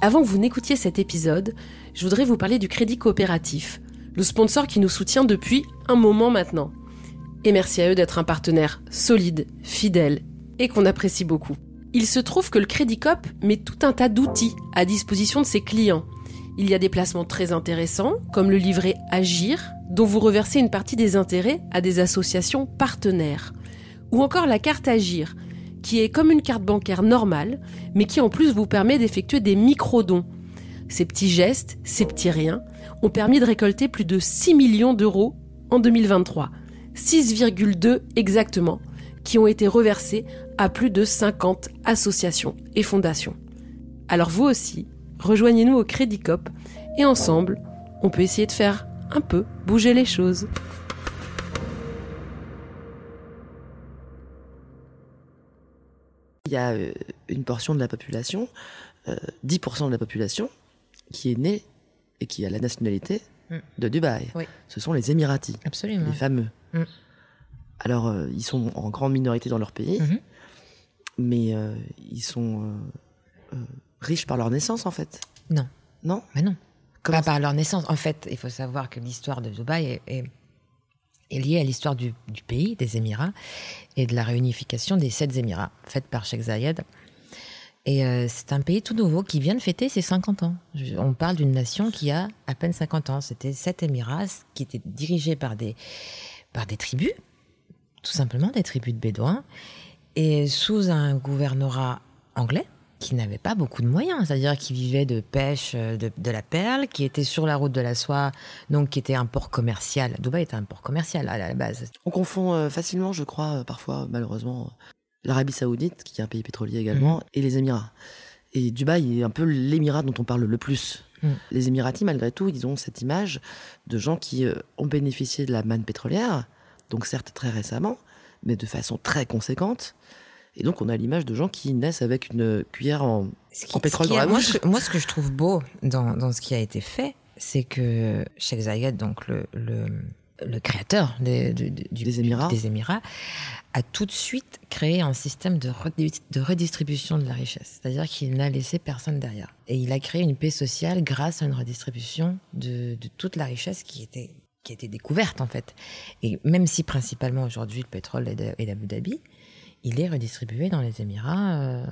Avant que vous n'écoutiez cet épisode, je voudrais vous parler du Crédit Coopératif, le sponsor qui nous soutient depuis un moment maintenant. Et merci à eux d'être un partenaire solide, fidèle et qu'on apprécie beaucoup. Il se trouve que le Crédit Coop met tout un tas d'outils à disposition de ses clients. Il y a des placements très intéressants, comme le livret Agir, dont vous reversez une partie des intérêts à des associations partenaires. Ou encore la carte Agir, qui est comme une carte bancaire normale, mais qui en plus vous permet d'effectuer des micro-dons. Ces petits gestes, ces petits riens, ont permis de récolter plus de 6 millions d'euros en 2023. 6,2 exactement, qui ont été reversés à plus de 50 associations et fondations. Alors vous aussi, rejoignez-nous au Crédit Cop et ensemble, on peut essayer de faire un peu bouger les choses. Il y a euh, une portion de la population, 10% euh, de la population, qui est née et qui a la nationalité mm. de Dubaï. Ce sont les Émiratis, Absolument. les fameux. Mm. Alors, euh, ils sont en grande minorité dans leur pays, mm-hmm. mais ils sont riches par leur naissance, en fait. Non. Non? Mais non. Pas par leur naissance. En fait, il faut savoir que l'histoire de Dubaï est est liée à l'histoire du, pays, des Émirats, et de la réunification des sept Émirats, faite par Sheikh Zayed. Et euh, c'est un pays tout nouveau qui vient de fêter ses 50 ans. On parle d'une nation qui a à peine 50 ans. C'était sept Émirats qui étaient dirigés par des, par des tribus, tout simplement des tribus de Bédouins, et sous un gouvernorat anglais qui n'avaient pas beaucoup de moyens, c'est-à-dire qui vivaient de pêche euh, de, la perle, qui étaient sur la route de la soie, donc qui était un port commercial. Dubaï était un port commercial à la base. On confond euh, facilement, je crois, euh, parfois, malheureusement, l'Arabie Saoudite, qui est un pays pétrolier également, mhm. et les Émirats. Et Dubaï est un peu l'émirat dont on parle le plus. Mhm. Les Émiratis, malgré tout, ils ont cette image de gens qui ont bénéficié de la manne pétrolière, donc certes très récemment, mais de façon très conséquente. Et donc, on a l'image de gens qui naissent avec une cuillère en, pétrole dans la moi, moi, ce que je trouve beau dans, dans ce qui a été fait, c'est que Sheikh Zayed, donc le, le, le créateur des, des, Émirats. des Émirats, a tout de suite créé un système de, de redistribution de la richesse. C'est-à-dire qu'il n'a laissé personne derrière. Et il a créé une paix sociale grâce à une redistribution de, de toute la richesse qui était qui était découverte en fait. Et même si principalement aujourd'hui le pétrole est d'Abu Dhabi, il est redistribué dans les Émirats euh,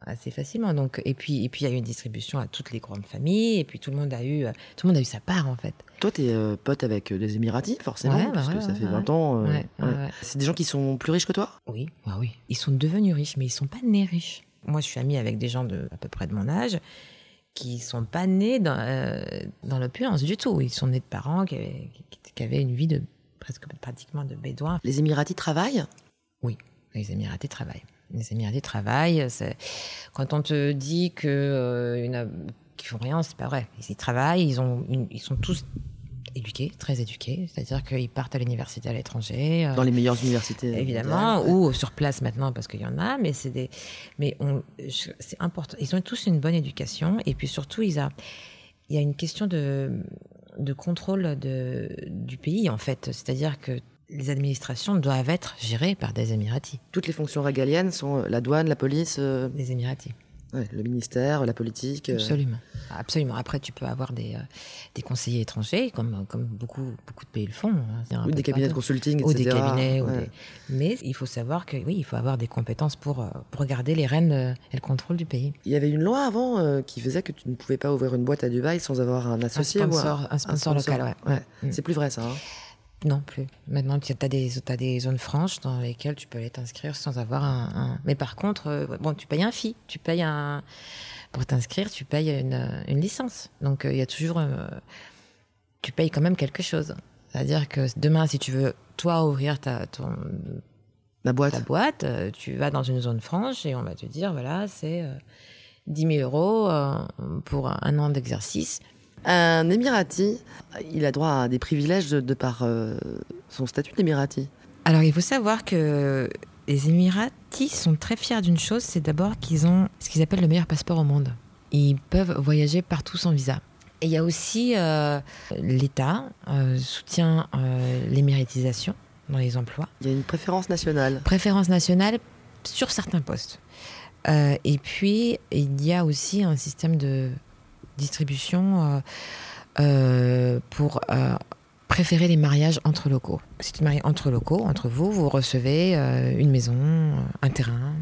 assez facilement. Donc, et puis, et puis il y a eu une distribution à toutes les grandes familles, et puis tout le monde a eu, euh, tout le monde a eu sa part en fait. Toi, tu es euh, pote avec des Émiratis, forcément, ouais, parce que ça fait 20 ans. C'est des gens qui sont plus riches que toi? Oui, bah oui. Ils sont devenus riches, mais ils sont pas nés riches. Moi, je suis amie avec des gens de à peu près de mon âge qui sont pas nés dans, dans l'opulence du tout. Ils sont nés de parents qui avaient, qui avaient une vie de presque pratiquement de bédouins. Les Émiratis travaillent? Oui. Les Émiratis travaillent. Les Émiratis travaillent. Quand on te dit que euh, qu'ils font rien, c'est pas vrai. Ils y travaillent. Ils ont, ils sont tous éduqués, très éduqués. C'est-à-dire qu'ils partent à l'université à l'étranger. Euh, Dans les meilleures universités. Évidemment, ou sur place maintenant parce qu'il y en a. Mais c'est des, mais c'est important. Ils ont tous une bonne éducation et puis surtout, ils a, il y a une question de de contrôle de, du pays en fait. C'est-à-dire que les administrations doivent être gérées par des Émiratis. Toutes les fonctions régaliennes sont la douane, la police euh, Les Émiratis. le ministère, la politique. Euh. Absolument. Absolument. Après, tu peux avoir des, euh, des conseillers étrangers, comme, comme beaucoup, beaucoup de pays le font. Hein. Ou des cabinets de consulting, etc. Ou des cabinets. Mais il faut savoir que oui, il faut avoir des compétences pour, pour regarder les rênes et le contrôle du pays. Il y avait une loi avant qui faisait que tu ne pouvais pas ouvrir une boîte à Dubaï sans avoir un associé. Un sponsor, un sponsor, local, ouais. Mm. C'est plus vrai, ça. Hein. Non plus. Maintenant, tu as des, as des zones franches dans lesquelles tu peux aller t'inscrire sans avoir un, Mais par contre, euh, bon, tu payes un fee. Tu payes un. Pour t'inscrire, tu payes une, une licence. Donc, euh, il y a toujours. Euh, tu payes quand même quelque chose. C'est-à-dire que demain, si tu veux, toi, ouvrir ta, ton, La boîte. ta boîte, tu vas dans une zone franche et on va te dire voilà, c'est 10 000 euros pour un an d'exercice. Un Émirati, il a droit à des privilèges de, par euh, son statut d'Émirati. Alors il faut savoir que les Émiratis sont très fiers d'une chose, c'est d'abord qu'ils ont ce qu'ils appellent le meilleur passeport au monde. Ils peuvent voyager partout sans visa. Et il y a aussi euh, l'État euh, soutient l'émiratisation dans les emplois. Il y a une préférence nationale. Préférence nationale sur certains postes. et puis, il y a aussi un système de distribution pour préférer les mariages entre locaux. Si tu te maries entre locaux, entre vous, vous recevez une maison, un terrain.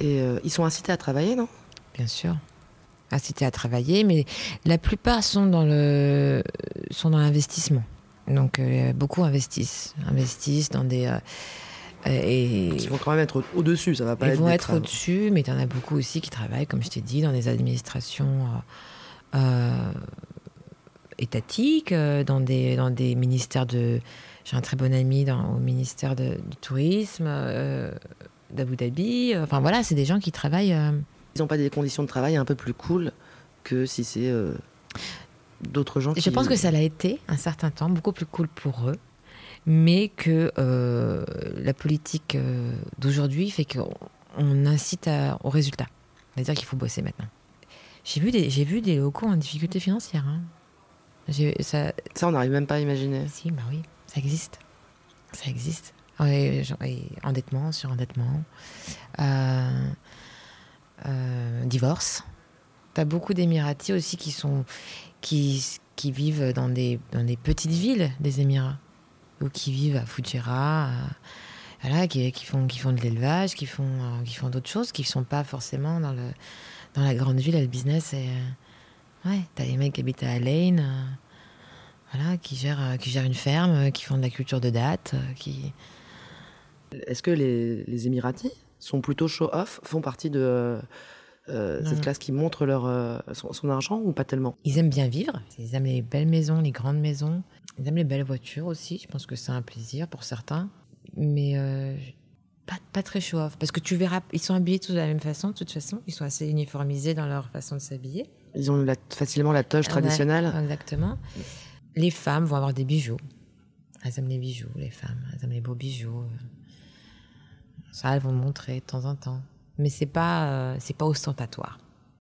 Et ils sont incités à travailler, non? Bien sûr incités à travailler, mais la plupart sont dans le sont dans l'investissement. Donc euh, beaucoup investissent, investissent dans des euh, et ils vont quand même être au-dessus, ça va pas ils vont être au-dessus, mais il y en a beaucoup aussi qui travaillent, comme je t'ai dit, dans des administrations euh, étatiques, dans des dans des ministères de. J'ai un très bon ami dans, au ministère du tourisme d'Abu Dhabi. Enfin voilà, c'est des gens qui travaillent ils n'ont pas des conditions de travail un peu plus cool que si c'est euh, d'autres gens qui... Je pense que ça l'a été un certain temps, beaucoup plus cool pour eux, mais que euh, la politique euh, d'aujourd'hui fait qu'on incite au résultat. C'est-à-dire qu'il faut bosser maintenant. J'ai vu, des, j'ai vu des locaux en difficulté financière. Hein. Ça... ça, on n'arrive même pas à imaginer. Si, bah oui, ça existe. Ça existe. endettement sur endettement. Euh, euh, divorce. Tu as beaucoup d'Émiratis aussi qui, sont, qui, qui vivent dans des, dans des petites villes des Émirats, ou qui vivent à Fujairah, voilà, qui, qui, font, qui font de l'élevage, qui font, euh, qui font d'autres choses, qui ne sont pas forcément dans, le, dans la grande ville, le business. Et, euh, ouais, tu as des mecs qui habitent à Alain, voilà, qui, gèrent, qui gèrent une ferme, qui font de la culture de date. qui... Est-ce que les, les Émiratis sont plutôt show-off, font partie de euh, cette classe qui montre leur, euh, son, argent ou pas tellement? Ils aiment bien vivre, ils aiment les belles maisons, les grandes maisons, ils aiment les belles voitures aussi, je pense que c'est un plaisir pour certains, mais euh, pas, pas, très show-off, parce que tu verras, ils sont habillés tous de la même façon, de toute façon, ils sont assez uniformisés dans leur façon de s'habiller. Ils ont facilement la toge traditionnelle. exactement. Les femmes vont avoir des bijoux. Elles aiment les bijoux, les femmes. Elles aiment les beaux bijoux. Ça, elles vont montrer de temps en temps. Mais c'est pas, euh, c'est pas ostentatoire.